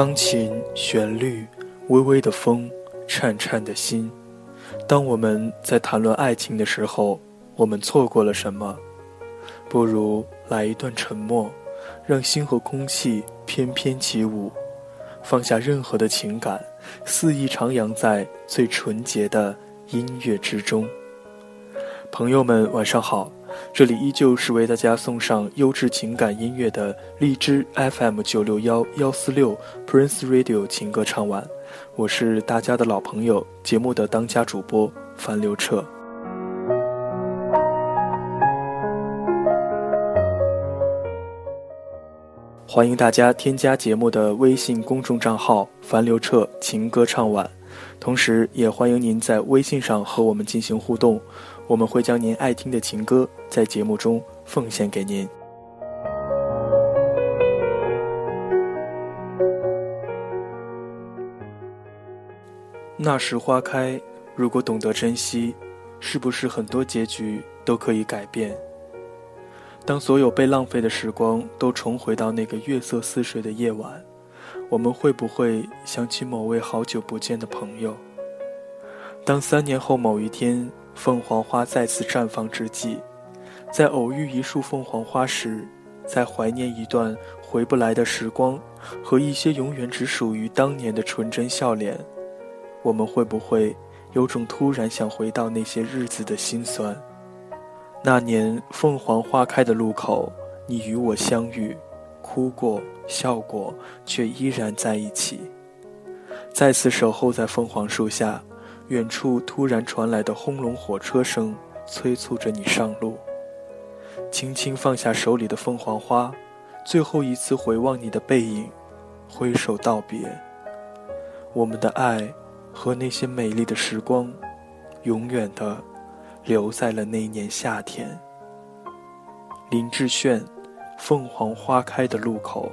钢琴旋律，微微的风，颤颤的心。当我们在谈论爱情的时候，我们错过了什么？不如来一段沉默，让心和空气翩翩起舞，放下任何的情感，肆意徜徉在最纯洁的音乐之中。朋友们，晚上好。这里依旧是为大家送上优质情感音乐的荔枝 FM 九六幺幺四六 Prince Radio 情歌唱晚，我是大家的老朋友，节目的当家主播樊刘彻。欢迎大家添加节目的微信公众账号“樊刘彻情歌唱晚”，同时也欢迎您在微信上和我们进行互动。我们会将您爱听的情歌在节目中奉献给您。那时花开，如果懂得珍惜，是不是很多结局都可以改变？当所有被浪费的时光都重回到那个月色似水的夜晚，我们会不会想起某位好久不见的朋友？当三年后某一天。凤凰花再次绽放之际，在偶遇一束凤凰花时，在怀念一段回不来的时光和一些永远只属于当年的纯真笑脸，我们会不会有种突然想回到那些日子的心酸？那年凤凰花开的路口，你与我相遇，哭过笑过，却依然在一起，再次守候在凤凰树下。远处突然传来的轰隆火车声，催促着你上路。轻轻放下手里的凤凰花，最后一次回望你的背影，挥手道别。我们的爱和那些美丽的时光，永远的留在了那年夏天。林志炫，《凤凰花开的路口》。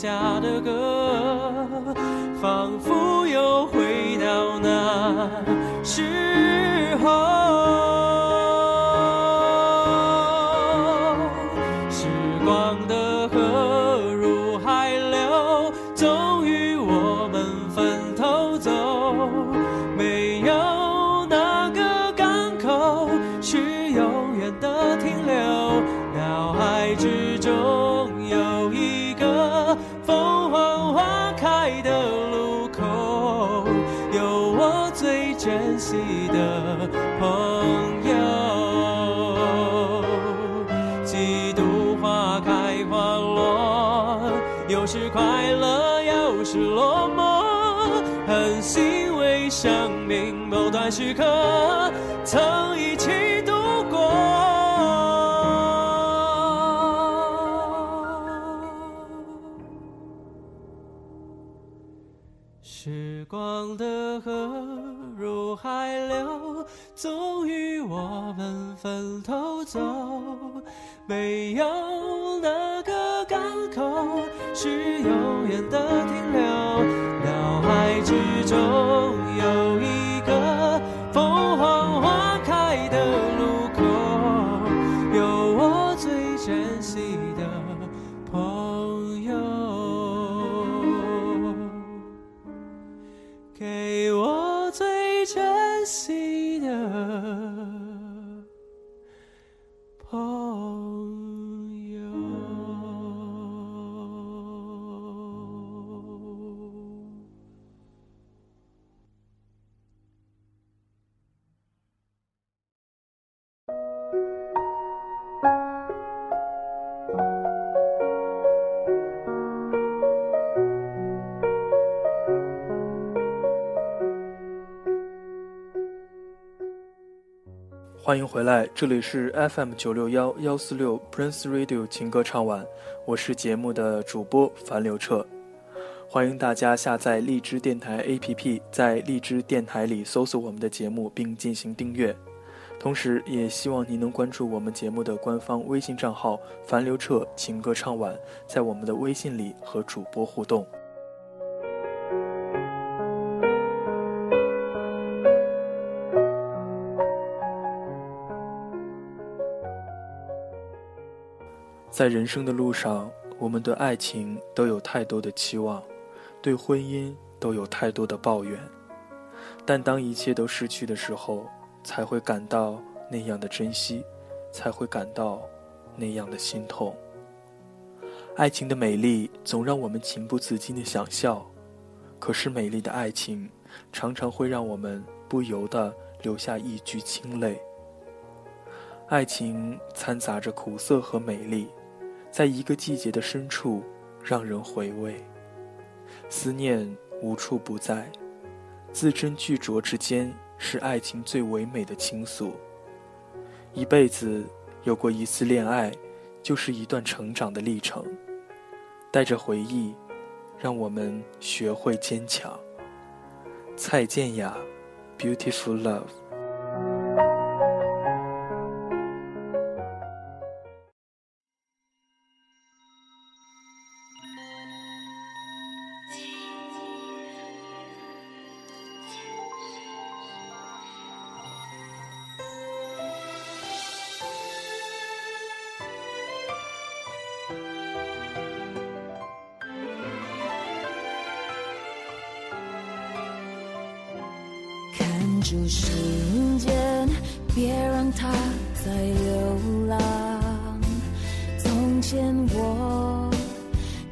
下的歌，仿佛又回。到那时候。时刻曾一起度过。时光的河入海流，终于我们分头走。没有哪个港口是永远的停留，脑海之中欢迎回来，这里是 FM 九六幺幺四六 Prince Radio 情歌唱晚，我是节目的主播樊刘彻。欢迎大家下载荔枝电台 APP，在荔枝电台里搜索我们的节目并进行订阅。同时，也希望您能关注我们节目的官方微信账号“樊刘彻情歌唱晚”，在我们的微信里和主播互动。在人生的路上，我们对爱情都有太多的期望，对婚姻都有太多的抱怨。但当一切都失去的时候，才会感到那样的珍惜，才会感到那样的心痛。爱情的美丽总让我们情不自禁的想笑，可是美丽的爱情常常会让我们不由得流下一掬清泪。爱情掺杂着苦涩和美丽，在一个季节的深处，让人回味。思念无处不在，字斟句酌之间，是爱情最唯美的倾诉。一辈子有过一次恋爱，就是一段成长的历程。带着回忆，让我们学会坚强。蔡健雅，《Beautiful Love》。住时间，别让它再流浪。从前我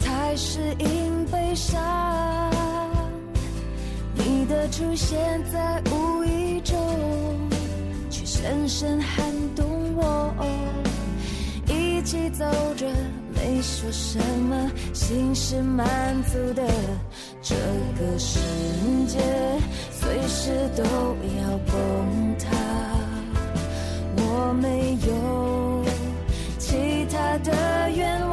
太适应悲伤，你的出现在无意中，却深深撼动我。一起走着，没说什么，心是满足的。这个世界随时都要崩塌，我没有其他的愿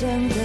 生。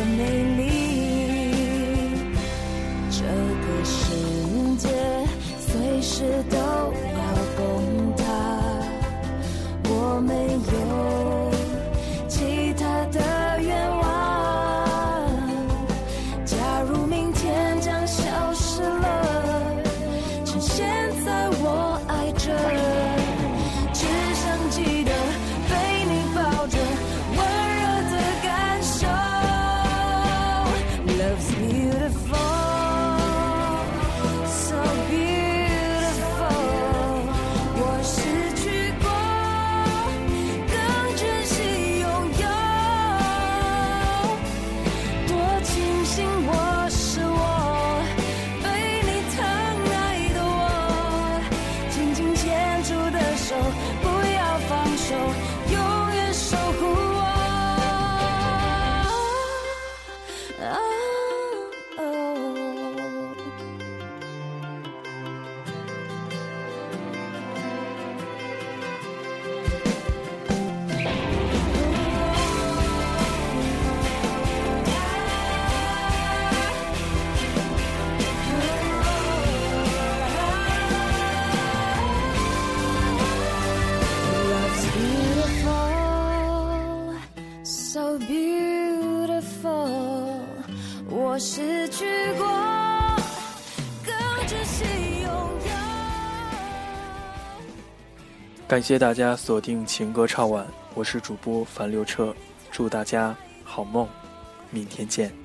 so beautiful 我失去过更珍惜拥有感谢大家锁定情歌唱晚我是主播樊六车祝大家好梦明天见。